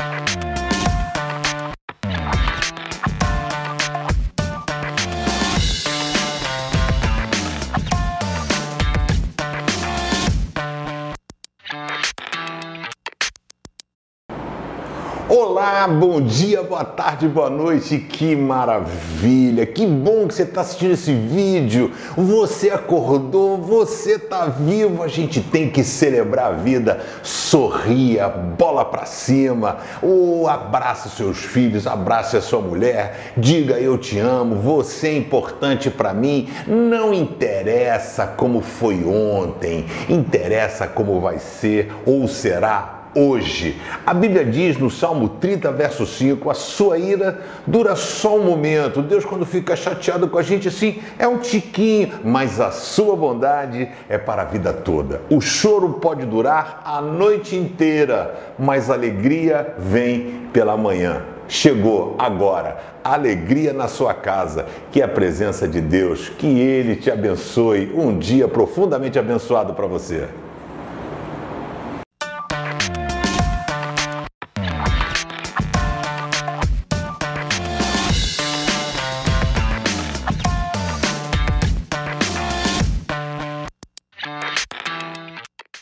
Bye. Olá, bom dia, boa tarde, boa noite, que maravilha, que bom que você está assistindo esse vídeo. Você acordou, você está vivo, a gente tem que celebrar a vida. Sorria, bola para cima, ou abraça seus filhos, abrace a sua mulher, diga eu te amo, você é importante para mim. Não interessa como foi ontem, interessa como vai ser ou será hoje. A Bíblia diz no Salmo 30, verso 5: a sua ira dura só um momento. Deus, quando fica chateado com a gente assim, é um tiquinho, mas a sua bondade é para a vida toda. O choro pode durar a noite inteira, mas a alegria vem pela manhã. Chegou agora alegria na sua casa, que é a presença de Deus, que Ele te abençoe. Um dia profundamente abençoado para você.